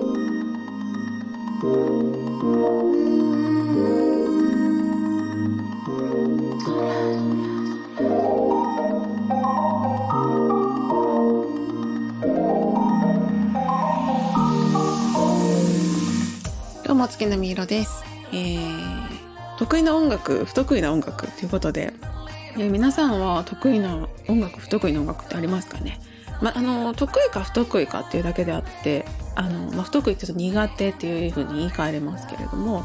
どうも月並み色です、えー、得意な音楽不得意な音楽ということで、えー皆さんは得意な音楽不得意な音楽ってありますかね？まあの得意か不得意かっていうだけであってあの、まあ、不得意って言うと苦手っていうふうに言い換えれますけれども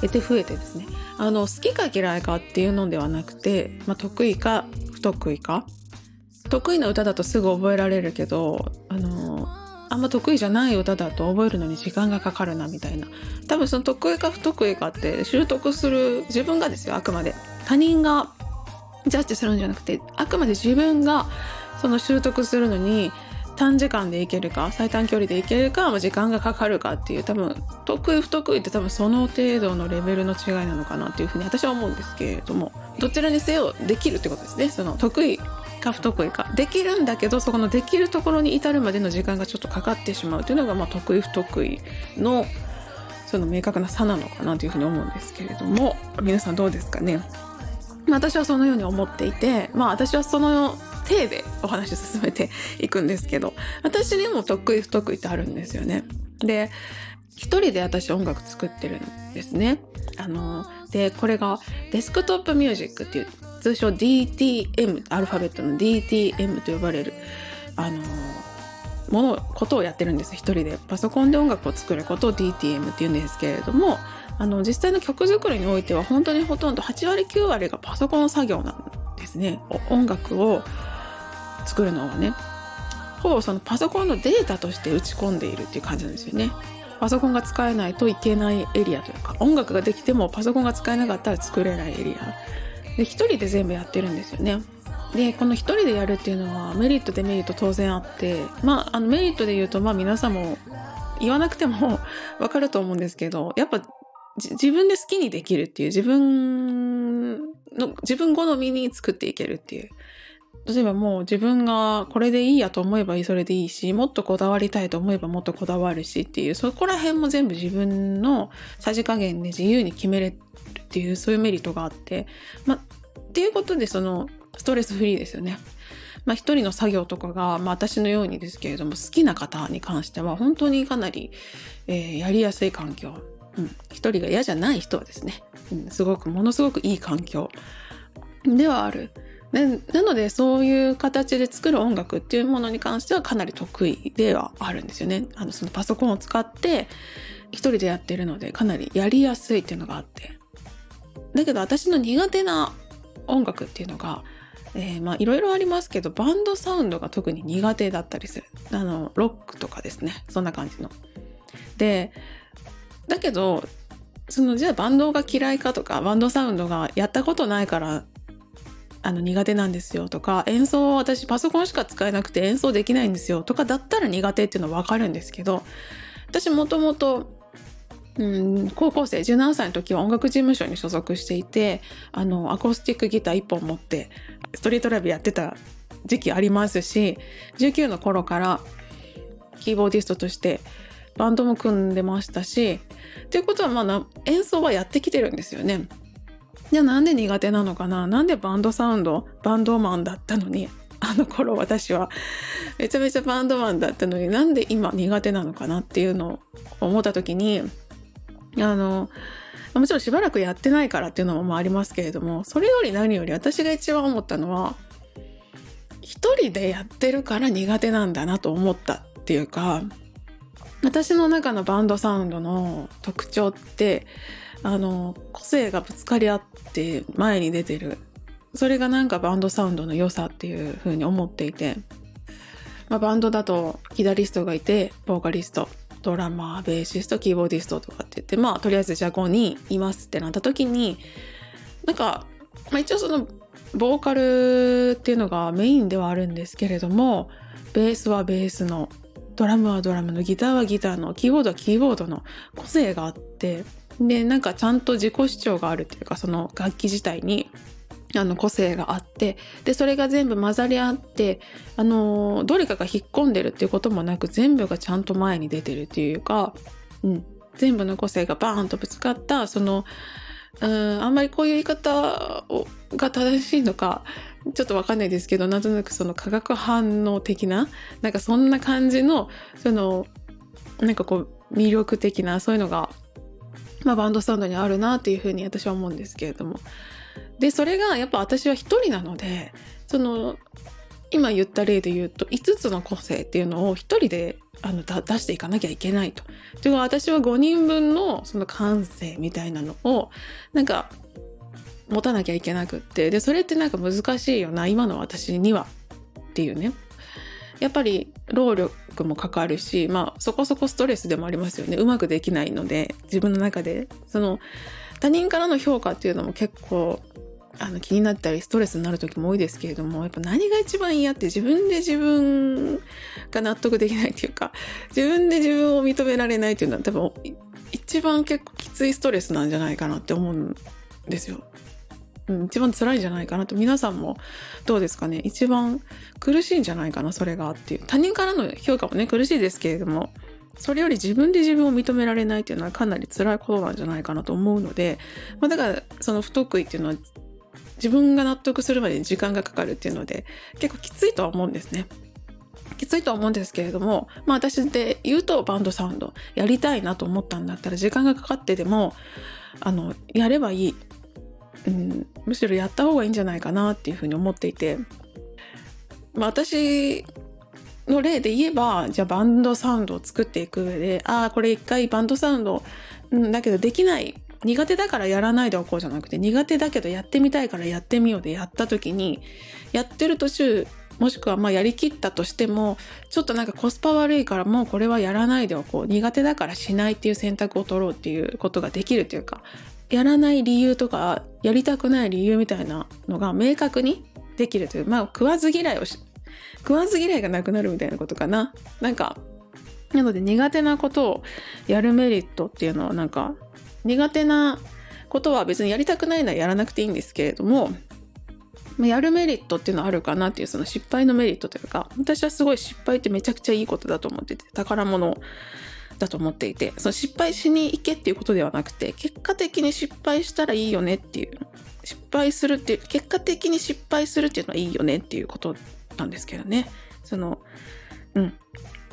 得て増えてですね。あの好きか嫌いかっていうのではなくて、まあ、得意か不得意か。得意な歌だとすぐ覚えられるけどあのあんま得意じゃない歌だと覚えるのに時間がかかるなみたいな。多分その得意か不得意かって習得する自分がですよあくまで。他人がジャッジするんじゃなくてあくまで自分がその習得するのに短時間でいけるか最短距離でいけるか時間がかかるかっていう多分得意不得意って多分その程度のレベルの違いなのかなっていうふうに私は思うんですけれどもどちらにせよできるってことですね。その得意か不得意かできるんだけどそこのできるところに至るまでの時間がちょっとかかってしまうというのが、まあ、得意不得意のその明確な差なのかなというふうに思うんですけれども皆さんどうですかね。私はそのように思っていてまあ私はその体でお話を進めていくんですけど私にも得意不得意ってあるんですよね。で一人で私音楽作ってるんですね。あのでこれがデスクトップミュージックっていう通称 DTM アルファベットの DTM と呼ばれるあのものことをやってるんです一人でパソコンで音楽を作ることを DTM って言うんですけれどもあの実際の曲作りにおいては本当にほとんど8割9割がパソコン作業なんですね音楽を作るのはねほぼそのパソコンのデータとして打ち込んでいるっていう感じなんですよね。パソコンが使えないといけないエリアというか音楽ができてもパソコンが使えなかったら作れないエリア。で一人で全部やってるんですよね。でこの一人でやるっていうのはメリットデメリット当然あってまああのメリットで言うとまあ皆さんも言わなくても わかると思うんですけどやっぱ自分で好きにできるっていう自分の自分好みに作っていけるっていう。例えばもう自分がこれでいいやと思えばそれでいいしもっとこだわりたいと思えばもっとこだわるしっていうそこら辺も全部自分のさじ加減で自由に決めれるっていうそういうメリットがあってまあっていうことでそのストレスフリーですよね。まあ一人の作業とかが、まあ私のようにですけれども好きな方に関しては本当にかなり、えーやりやすい環境。うん。一人が嫌じゃない人はですね、うん、すごく、ものすごくいい環境ではある。なのでそういう形で作る音楽っていうものに関してはかなり得意ではあるんですよね。あのそのパソコンを使って一人でやってるのでかなりやりやすいっていうのがあって。だけど私の苦手な音楽っていうのが、えーまあいろいろありますけどバンドサウンドが特に苦手だったりする。あのロックとかですね。そんな感じの。で、だけどそのじゃあバンドが嫌いかとかバンドサウンドがやったことないからあの苦手なんですよとか演奏私パソコンしか使えなくて演奏できないんですよとかだったら苦手っていうのはわかるんですけど私もともとうん高校生17歳の時は音楽事務所に所属していてあのアコースティックギター1本持ってストリートライブやってた時期ありますし19の頃からキーボーディストとしてバンドも組んでましたしっていうことはまあ演奏はやってきてるんですよね。じゃあなんで苦手なのかな？なんでバンドサウンドバンドマンだったのにあの頃私はめちゃめちゃバンドマンだったのになんで今苦手なのかなっていうのを思った時にあのもちろんしばらくやってないからっていうのもあありますけれどもそれより何より私が一番思ったのは一人でやってるから苦手なんだなと思ったっていうか私の中のバンドサウンドの特徴ってあの個性がぶつかり合って前に出てる。それがなんかバンドサウンドの良さっていう風に思っていて、まあ、バンドだとギタリストがいてボーカリストドラマーベーシストキーボーディストとかって言ってまあとりあえずじゃあ5人いますってなった時になんか、まあ、一応そのボーカルっていうのがメインではあるんですけれどもベースはベースのドラムはドラムのギターはギターのキーボードはキーボードの個性があってでなんかちゃんと自己主張があるっていうかその楽器自体にあの個性があってでそれが全部混ざり合ってあのどれかが引っ込んでるっていうこともなく全部がちゃんと前に出てるっていうか、うん、全部の個性がバーンとぶつかったそのうんあんまりこういう言い方をが正しいのかちょっとわかんないですけどなんとなくその化学反応的ななんかそんな感じのそのなんかこう魅力的なそういうのが、まあ、バンドスタンドにあるなっていうふうに私は思うんですけれども。でそれがやっぱ私は一人なのでその今言った例で言うと5つの個性っていうのを一人であの出していかなきゃいけないと。では私は5人分のその感性みたいなのをなんか持たなきゃいけなくって。でそれってなんか難しいよな。今の私には。っていうね。やっぱり労力もかかるしまあそこそこストレスでもありますよねうまくできないので自分の中でその他人からの評価っていうのも結構あの気になったりストレスになる時も多いですけれどもやっぱ何が一番嫌って自分で自分が納得できないっていうか自分で自分を認められないっていうのは多分一番結構きついストレスなんじゃないかなって思うんですよ。うん、一番辛いんじゃないかなと皆さんもどうですかね一番苦しいんじゃないかなそれがっていう他人からの評価もね苦しいですけれどもそれより自分で自分を認められないっていうのはかなり辛いことなんじゃないかなと思うので、まあ、だからその不得意っていうのは自分が納得するまでに時間がかかるっていうので結構きついとは思うんですね。きついとは思うんですけれども、まあ私で言うとバンドサウンドやりたいなと思ったんだったら時間がかかってでも、あの、やればいい。うん、むしろやった方がいいんじゃないかなっていうふうに思っていて、まあ私の例で言えば、じゃあバンドサウンドを作っていく上で、ああ、これ一回バンドサウンド、うん、だけどできない。苦手だからやらないでおこうじゃなくて、苦手だけどやってみたいからやってみようでやった時に、やってる途中、もしくはまあやりきったとしても、ちょっとなんかコスパ悪いからもうこれはやらないでおこう。苦手だからしないっていう選択を取ろうっていうことができるっていうか、やらない理由とか、やりたくない理由みたいなのが明確にできるという、まあ食わず嫌いを、食わず嫌いがなくなるみたいなことかな。なんか、なので苦手なことをやるメリットっていうのはなんか苦手なことは別にやりたくないならやらなくていいんですけれども、やるメリットっていうのはあるかなっていうその失敗のメリットというか、私はすごい失敗ってめちゃくちゃいいことだと思ってて、宝物だと思っていて、その失敗しに行けっていうことではなくて、結果的に失敗したらいいよねっていう、失敗するっていう、結果的に失敗するっていうのはいいよねっていうことなんですけどね。その、うん。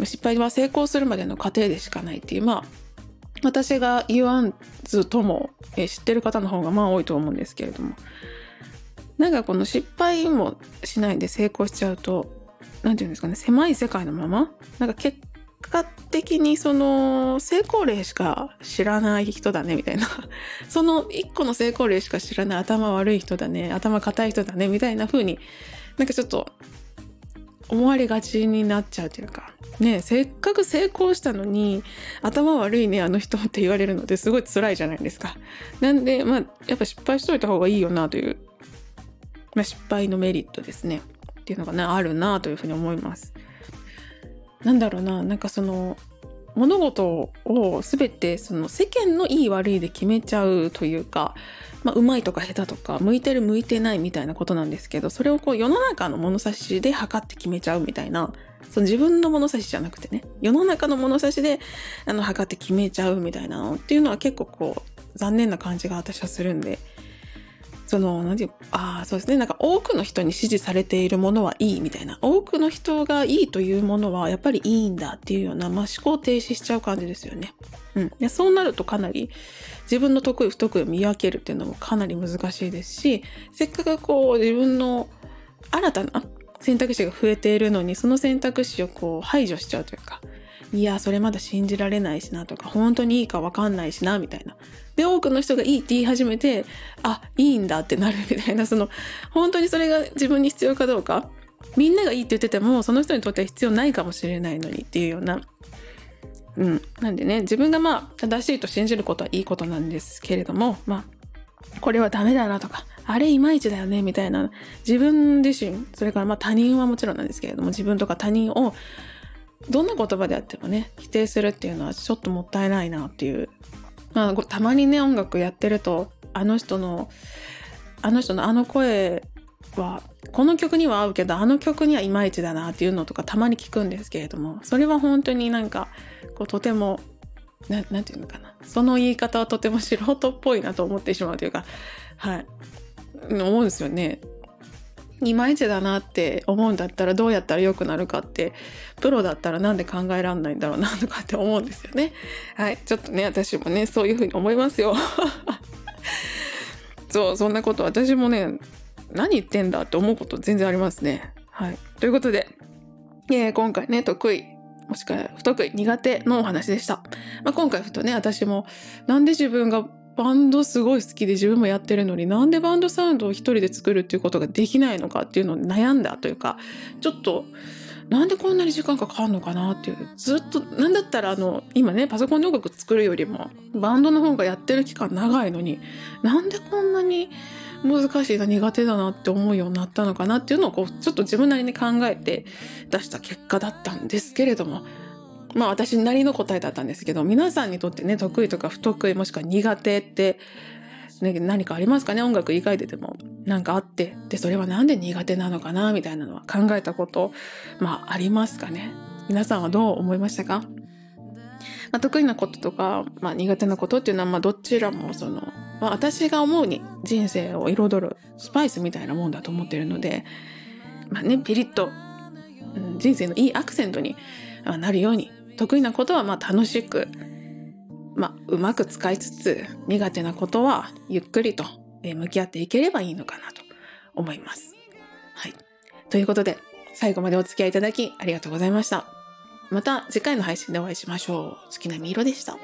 失敗は成功するまでの過程でしかないっていう、まあ、私が言わんずとも、え知ってる方の方がまあ多いと思うんですけれどもなんかこの失敗もしないで成功しちゃうと何て言うんですかね狭い世界のままなんか結果的にその成功例しか知らない人だねみたいな。その一個の成功例しか知らない頭悪い人だね。頭固い人だね。みたいな風になんかちょっと思われがちになっちゃうというか。ねせっかく成功したのに頭悪いねあの人って言われるのですごい辛いじゃないですか。なんでまあやっぱ失敗しといた方がいいよなという、まあ、失敗のメリットですね。っていうのがねあるなというふうに思います。なんだろうななんかその物事を全てその世間のいい悪いで決めちゃうというかまあ、うまいとか下手とか、向いてる向いてないみたいなことなんですけど、それをこう世の中の物差しで測って決めちゃうみたいな、その自分の物差しじゃなくてね、世の中の物差しで、あの、測って決めちゃうみたいなのっていうのは結構こう、残念な感じが私はするんで、その、何て言う、ああ、そうですね。なんか多くの人に支持されているものはいいみたいな。多くの人がいいというものはやっぱりいいんだっていうような、まあ、思考停止しちゃう感じですよね。うん。でそうなるとかなり自分の得意不得意を見分けるっていうのもかなり難しいですし、せっかくこう自分の新たな選択肢が増えているのに、その選択肢をこう排除しちゃうというか、いや、それまだ信じられないしなとか、本当にいいかわかんないしな、みたいな。で、多くの人がいいって言い始めて、あ、いいんだってなるみたいな、その、本当にそれが自分に必要かどうか、みんながいいって言ってても、その人にとっては必要ないかもしれないのにっていうような、うん。なんでね、自分がまあ、正しいと信じることはいいことなんですけれども、まあ、これはダメだなとか、あれいまいちだよね、みたいな、自分自身、それからまあ他人はもちろんなんですけれども、自分とか他人を、どんな言葉であってもね、否定するっていうのはちょっともったいないなっていう。まあ、たまにね、音楽やってると、あの人の、あの人のあの声はこの曲には合うけどあの曲にはいまいちだなっていうのとかたまに聞くんですけれどもそれは本当になんかこうとてもななんていうのかなその言い方はとても素人っぽいなと思ってしまうというかはい思うんですよね。いまいちだなって思うんだったらどうやったら良くなるかってプロだったらなんで考えらんないんだろうなとかって思うんですよね。はいちょっとね私もねそういうふうに思いますよ。そうそんなこと私もね何言ってんだって思うこと全然ありますね。はい。ということで、えー、今回ね、得意、もしくは不得意、苦手のお話でした。まあ、今回ふとね、私も、なんで自分がバンドすごい好きで自分もやってるのになんでバンドサウンドを一人で作るっていうことができないのかっていうのを悩んだというか、ちょっと、なんでこんなに時間かかるのかなっていう、ずっと、なんだったらあの、今ね、パソコンで音楽作るよりも、バンドの方がやってる期間長いのに、なんでこんなに難しいな苦手だなって思うようになったのかなっていうのをこうちょっと自分なりに考えて出した結果だったんですけれどもまあ私なりの答えだったんですけど皆さんにとってね得意とか不得意もしくは苦手ってね、何かありますかね？音楽以外ででも。何かあって。でそれは何で苦手なのかな？みたいなのは考えたことまあありますかね？皆さんはどう思いましたか、まあ、得意なこととか、まあ、苦手なことっていうのはまあどちらもそのまあ、私が思うに人生を彩るスパイスみたいなもんだと思ってるので、まあね、ピリッと、人生のいいアクセントになるように、得意なことはまあ楽しく、まあ、うまく使いつつ、苦手なことはゆっくりと向き合っていければいいのかなと思います。はい。ということで、最後までお付き合いいただきありがとうございました。また次回の配信でお会いしましょう。好きなみいろでした。